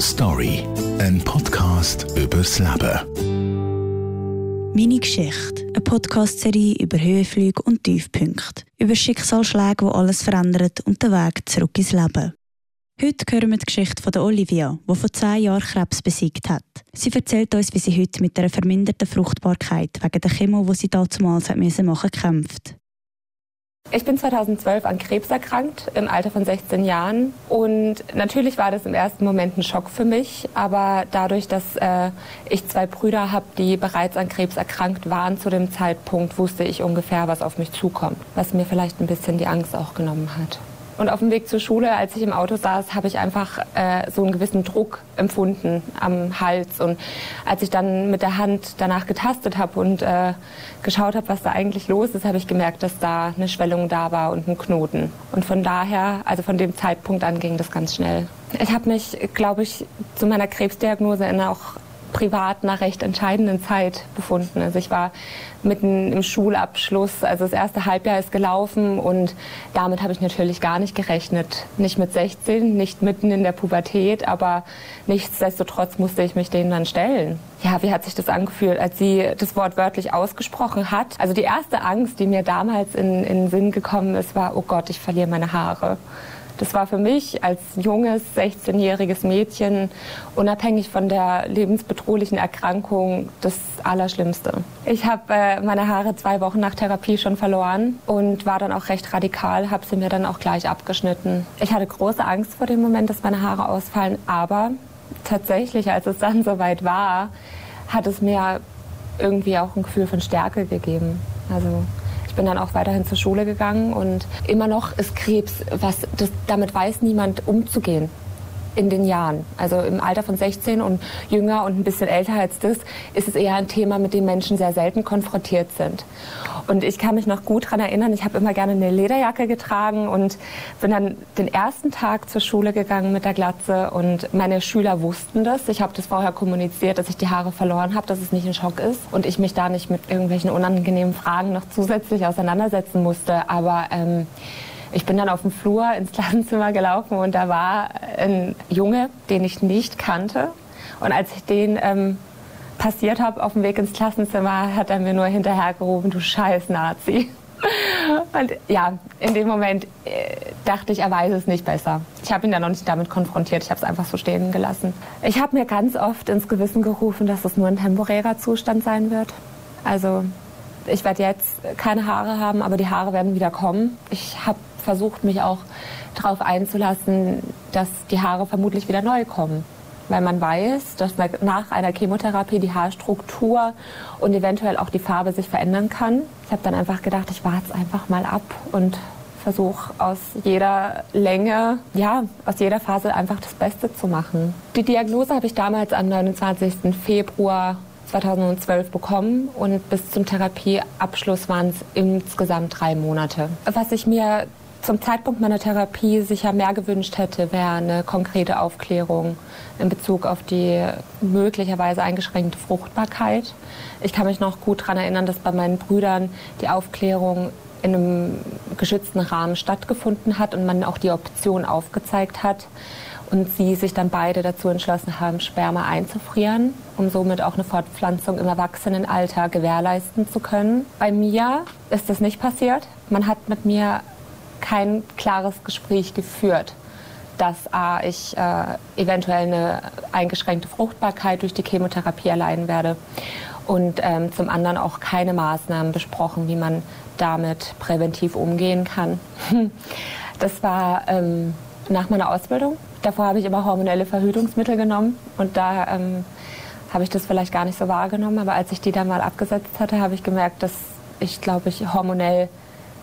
Story, ein Podcast übers Leben. Meine Geschichte, eine Podcast-Serie über Höhenflüge und Tiefpunkte, über Schicksalsschläge, die alles verändern und den Weg zurück ins Leben. Heute hören wir die Geschichte von Olivia, die vor zehn Jahren Krebs besiegt hat. Sie erzählt uns, wie sie heute mit einer verminderten Fruchtbarkeit wegen der Chemo, die sie damals machen musste, kämpft. Ich bin 2012 an Krebs erkrankt, im Alter von 16 Jahren. Und natürlich war das im ersten Moment ein Schock für mich. Aber dadurch, dass äh, ich zwei Brüder habe, die bereits an Krebs erkrankt waren zu dem Zeitpunkt, wusste ich ungefähr, was auf mich zukommt. Was mir vielleicht ein bisschen die Angst auch genommen hat. Und auf dem Weg zur Schule, als ich im Auto saß, habe ich einfach äh, so einen gewissen Druck empfunden am Hals. Und als ich dann mit der Hand danach getastet habe und äh, geschaut habe, was da eigentlich los ist, habe ich gemerkt, dass da eine Schwellung da war und ein Knoten. Und von daher, also von dem Zeitpunkt an ging das ganz schnell. Ich habe mich, glaube ich, zu meiner Krebsdiagnose in auch privat einer recht entscheidenden Zeit befunden. Also ich war mitten im Schulabschluss, also das erste Halbjahr ist gelaufen und damit habe ich natürlich gar nicht gerechnet. Nicht mit 16, nicht mitten in der Pubertät, aber nichtsdestotrotz musste ich mich denen dann stellen. Ja, wie hat sich das angefühlt, als sie das Wort wörtlich ausgesprochen hat? Also die erste Angst, die mir damals in den Sinn gekommen ist, war, oh Gott, ich verliere meine Haare. Das war für mich als junges, 16-jähriges Mädchen, unabhängig von der lebensbedrohlichen Erkrankung, das Allerschlimmste. Ich habe äh, meine Haare zwei Wochen nach Therapie schon verloren und war dann auch recht radikal, habe sie mir dann auch gleich abgeschnitten. Ich hatte große Angst vor dem Moment, dass meine Haare ausfallen, aber tatsächlich, als es dann soweit war, hat es mir irgendwie auch ein Gefühl von Stärke gegeben. Also bin dann auch weiterhin zur Schule gegangen und immer noch ist Krebs, was das, damit weiß niemand umzugehen in den Jahren. Also im Alter von 16 und jünger und ein bisschen älter als das, ist es eher ein Thema, mit dem Menschen sehr selten konfrontiert sind. Und ich kann mich noch gut daran erinnern, ich habe immer gerne eine Lederjacke getragen und bin dann den ersten Tag zur Schule gegangen mit der Glatze und meine Schüler wussten das. Ich habe das vorher kommuniziert, dass ich die Haare verloren habe, dass es nicht ein Schock ist und ich mich da nicht mit irgendwelchen unangenehmen Fragen noch zusätzlich auseinandersetzen musste. Aber ähm, ich bin dann auf dem Flur ins Klassenzimmer gelaufen und da war ein Junge, den ich nicht kannte. Und als ich den ähm, passiert habe auf dem Weg ins Klassenzimmer, hat er mir nur hinterhergerufen, du scheiß Nazi. Und ja, in dem Moment äh, dachte ich, er weiß es nicht besser. Ich habe ihn dann noch nicht damit konfrontiert, ich habe es einfach so stehen gelassen. Ich habe mir ganz oft ins Gewissen gerufen, dass es nur ein temporärer Zustand sein wird. Also ich werde jetzt keine Haare haben, aber die Haare werden wieder kommen. Ich habe versucht, mich auch darauf einzulassen, dass die Haare vermutlich wieder neu kommen. Weil man weiß, dass nach einer Chemotherapie die Haarstruktur und eventuell auch die Farbe sich verändern kann. Ich habe dann einfach gedacht, ich warte einfach mal ab und versuche aus jeder Länge, ja, aus jeder Phase einfach das Beste zu machen. Die Diagnose habe ich damals am 29. Februar 2012 bekommen und bis zum Therapieabschluss waren es insgesamt drei Monate. Was ich mir zum Zeitpunkt meiner Therapie sicher mehr gewünscht hätte, wäre eine konkrete Aufklärung in Bezug auf die möglicherweise eingeschränkte Fruchtbarkeit. Ich kann mich noch gut daran erinnern, dass bei meinen Brüdern die Aufklärung in einem geschützten Rahmen stattgefunden hat und man auch die Option aufgezeigt hat und sie sich dann beide dazu entschlossen haben, Sperma einzufrieren, um somit auch eine Fortpflanzung im Erwachsenenalter gewährleisten zu können. Bei mir ist das nicht passiert. Man hat mit mir kein klares Gespräch geführt, dass A, ich äh, eventuell eine eingeschränkte Fruchtbarkeit durch die Chemotherapie erleiden werde und ähm, zum anderen auch keine Maßnahmen besprochen, wie man damit präventiv umgehen kann. Das war ähm, nach meiner Ausbildung. Davor habe ich immer hormonelle Verhütungsmittel genommen und da ähm, habe ich das vielleicht gar nicht so wahrgenommen. Aber als ich die dann mal abgesetzt hatte, habe ich gemerkt, dass ich, glaube ich, hormonell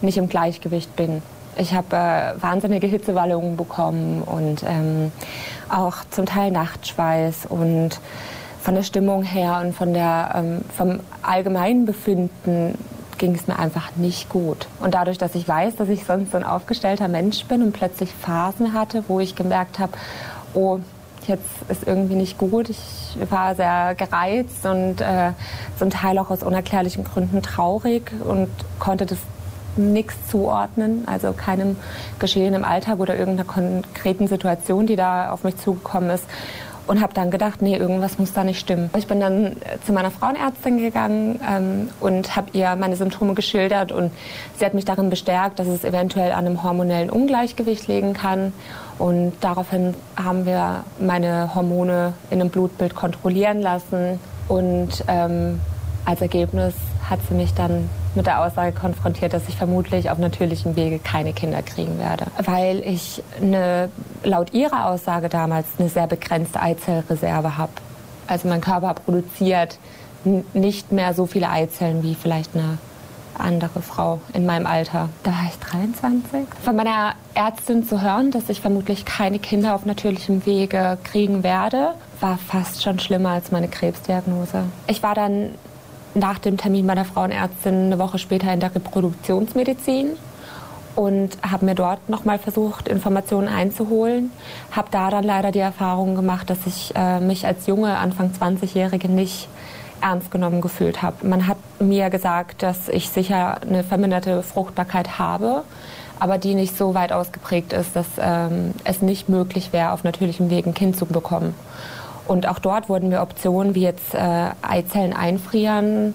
nicht im Gleichgewicht bin. Ich habe äh, wahnsinnige Hitzewallungen bekommen und ähm, auch zum Teil Nachtschweiß und von der Stimmung her und von der, ähm, vom allgemeinen Befinden ging es mir einfach nicht gut. Und dadurch, dass ich weiß, dass ich sonst so ein aufgestellter Mensch bin und plötzlich Phasen hatte, wo ich gemerkt habe, oh, jetzt ist irgendwie nicht gut. Ich war sehr gereizt und äh, zum Teil auch aus unerklärlichen Gründen traurig und konnte das nichts zuordnen, also keinem Geschehen im Alltag oder irgendeiner konkreten Situation, die da auf mich zugekommen ist und habe dann gedacht, nee, irgendwas muss da nicht stimmen. Ich bin dann äh, zu meiner Frauenärztin gegangen ähm, und habe ihr meine Symptome geschildert und sie hat mich darin bestärkt, dass es eventuell an einem hormonellen Ungleichgewicht liegen kann. Und daraufhin haben wir meine Hormone in einem Blutbild kontrollieren lassen und ähm, als Ergebnis hat sie mich dann mit der Aussage konfrontiert, dass ich vermutlich auf natürlichem Wege keine Kinder kriegen werde, weil ich eine, laut ihrer Aussage damals eine sehr begrenzte Eizellreserve habe. Also mein Körper produziert nicht mehr so viele Eizellen wie vielleicht eine andere Frau in meinem Alter. Da war ich 23. Von meiner Ärztin zu hören, dass ich vermutlich keine Kinder auf natürlichem Wege kriegen werde, war fast schon schlimmer als meine Krebsdiagnose. Ich war dann nach dem Termin meiner Frauenärztin eine Woche später in der Reproduktionsmedizin und habe mir dort nochmal versucht, Informationen einzuholen. Habe da dann leider die Erfahrung gemacht, dass ich äh, mich als junge, Anfang 20-Jährige nicht ernst genommen gefühlt habe. Man hat mir gesagt, dass ich sicher eine verminderte Fruchtbarkeit habe, aber die nicht so weit ausgeprägt ist, dass ähm, es nicht möglich wäre, auf natürlichem Weg ein Kind zu bekommen. Und auch dort wurden mir Optionen wie jetzt äh, Eizellen einfrieren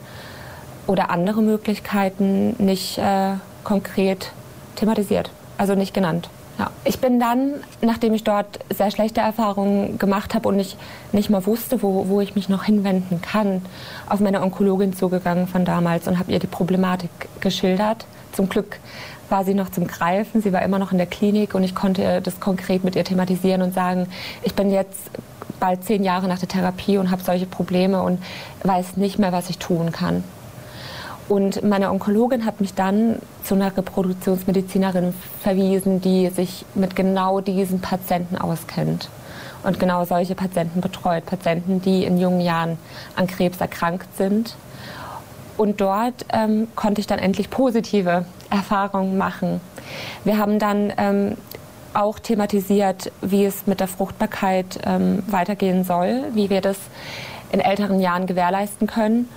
oder andere Möglichkeiten nicht äh, konkret thematisiert, also nicht genannt. Ja. Ich bin dann, nachdem ich dort sehr schlechte Erfahrungen gemacht habe und ich nicht mal wusste, wo, wo ich mich noch hinwenden kann, auf meine Onkologin zugegangen von damals und habe ihr die Problematik geschildert. Zum Glück war sie noch zum Greifen, sie war immer noch in der Klinik und ich konnte das konkret mit ihr thematisieren und sagen, ich bin jetzt bald zehn Jahre nach der Therapie und habe solche Probleme und weiß nicht mehr, was ich tun kann. Und meine Onkologin hat mich dann zu einer Reproduktionsmedizinerin verwiesen, die sich mit genau diesen Patienten auskennt und genau solche Patienten betreut. Patienten, die in jungen Jahren an Krebs erkrankt sind. Und dort ähm, konnte ich dann endlich positive Erfahrungen machen. Wir haben dann ähm, auch thematisiert, wie es mit der Fruchtbarkeit ähm, weitergehen soll, wie wir das in älteren Jahren gewährleisten können.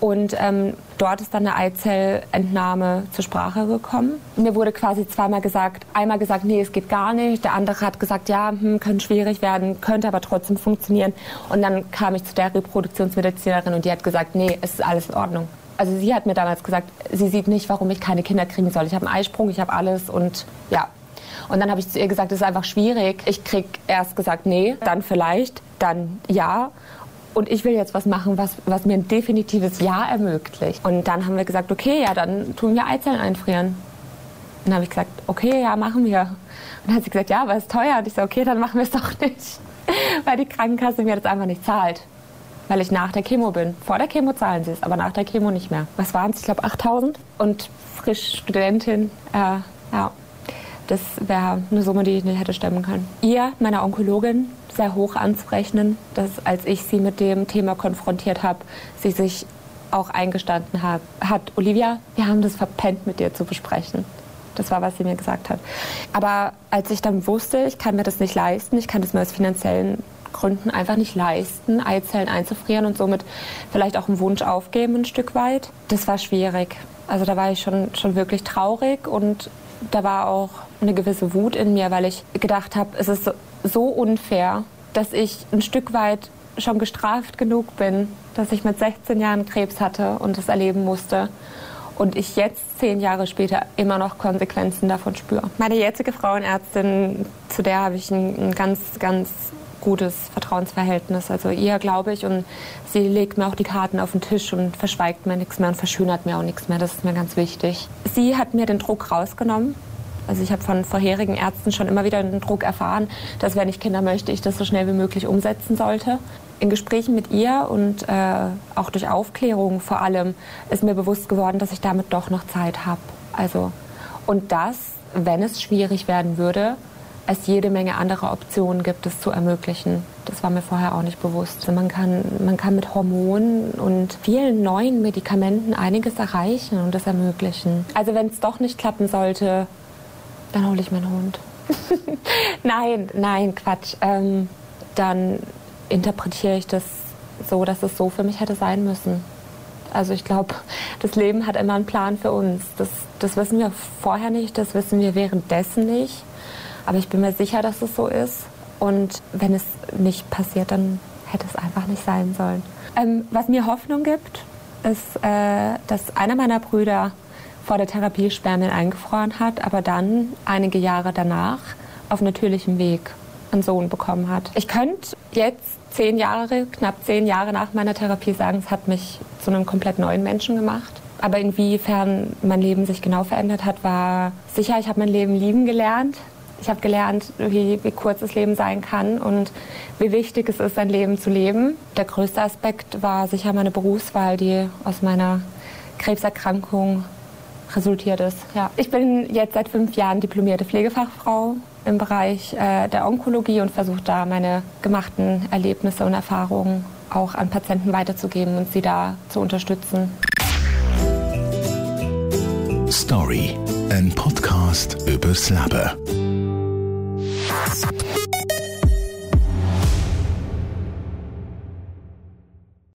Und ähm, dort ist dann eine Eizellentnahme zur Sprache gekommen. Mir wurde quasi zweimal gesagt, einmal gesagt, nee, es geht gar nicht. Der andere hat gesagt, ja, hm, könnte schwierig werden, könnte aber trotzdem funktionieren. Und dann kam ich zu der Reproduktionsmedizinerin und die hat gesagt, nee, es ist alles in Ordnung. Also sie hat mir damals gesagt, sie sieht nicht, warum ich keine Kinder kriegen soll. Ich habe einen Eisprung, ich habe alles und ja. Und dann habe ich zu ihr gesagt, es ist einfach schwierig. Ich krieg erst gesagt, nee, dann vielleicht, dann ja und ich will jetzt was machen, was, was mir ein definitives Ja ermöglicht. Und dann haben wir gesagt, okay, ja, dann tun wir Eizellen einfrieren. Und dann habe ich gesagt, okay, ja, machen wir. Und dann hat sie gesagt, ja, aber es ist teuer. Und ich so, okay, dann machen wir es doch nicht. Weil die Krankenkasse mir das einfach nicht zahlt. Weil ich nach der Chemo bin. Vor der Chemo zahlen sie es, aber nach der Chemo nicht mehr. Was waren es? Ich glaube 8000. Und frisch Studentin, äh, ja. Das wäre eine Summe, die ich nicht hätte stemmen können. Ihr, meiner Onkologin, sehr hoch anzurechnen, dass als ich sie mit dem Thema konfrontiert habe, sie sich auch eingestanden hat, hat, Olivia, wir haben das verpennt, mit dir zu besprechen. Das war, was sie mir gesagt hat. Aber als ich dann wusste, ich kann mir das nicht leisten, ich kann das mir aus finanziellen Gründen einfach nicht leisten, Eizellen einzufrieren und somit vielleicht auch einen Wunsch aufgeben ein Stück weit, das war schwierig. Also da war ich schon, schon wirklich traurig und da war auch eine gewisse Wut in mir, weil ich gedacht habe, es ist so unfair, dass ich ein Stück weit schon gestraft genug bin, dass ich mit 16 Jahren Krebs hatte und es erleben musste. Und ich jetzt, zehn Jahre später, immer noch Konsequenzen davon spüre. Meine jetzige Frauenärztin, zu der habe ich ein ganz, ganz gutes Vertrauensverhältnis. Also ihr glaube ich und sie legt mir auch die Karten auf den Tisch und verschweigt mir nichts mehr und verschönert mir auch nichts mehr. Das ist mir ganz wichtig. Sie hat mir den Druck rausgenommen. Also ich habe von vorherigen Ärzten schon immer wieder den Druck erfahren, dass wenn ich Kinder möchte, ich das so schnell wie möglich umsetzen sollte. In Gesprächen mit ihr und äh, auch durch Aufklärung vor allem ist mir bewusst geworden, dass ich damit doch noch Zeit habe. Also und das, wenn es schwierig werden würde, es jede Menge andere Optionen gibt, es zu ermöglichen. Das war mir vorher auch nicht bewusst. Also man kann, man kann mit Hormonen und vielen neuen Medikamenten einiges erreichen und das ermöglichen. Also wenn es doch nicht klappen sollte, dann hole ich meinen Hund. nein, nein, Quatsch. Ähm, dann interpretiere ich das so, dass es so für mich hätte sein müssen. Also ich glaube, das Leben hat immer einen Plan für uns. Das, das wissen wir vorher nicht, das wissen wir währenddessen nicht. Aber ich bin mir sicher, dass es so ist. Und wenn es nicht passiert, dann hätte es einfach nicht sein sollen. Ähm, was mir Hoffnung gibt, ist, äh, dass einer meiner Brüder vor der Therapie Spermien eingefroren hat, aber dann einige Jahre danach auf natürlichem Weg einen Sohn bekommen hat. Ich könnte jetzt zehn Jahre, knapp zehn Jahre nach meiner Therapie sagen, es hat mich zu einem komplett neuen Menschen gemacht. Aber inwiefern mein Leben sich genau verändert hat, war sicher, ich habe mein Leben lieben gelernt. Ich habe gelernt, wie, wie kurz das Leben sein kann und wie wichtig es ist, sein Leben zu leben. Der größte Aspekt war sicher meine Berufswahl, die aus meiner Krebserkrankung resultiert ist. Ja. Ich bin jetzt seit fünf Jahren diplomierte Pflegefachfrau im Bereich äh, der Onkologie und versuche da meine gemachten Erlebnisse und Erfahrungen auch an Patienten weiterzugeben und sie da zu unterstützen. Story, ein Podcast übers Leben.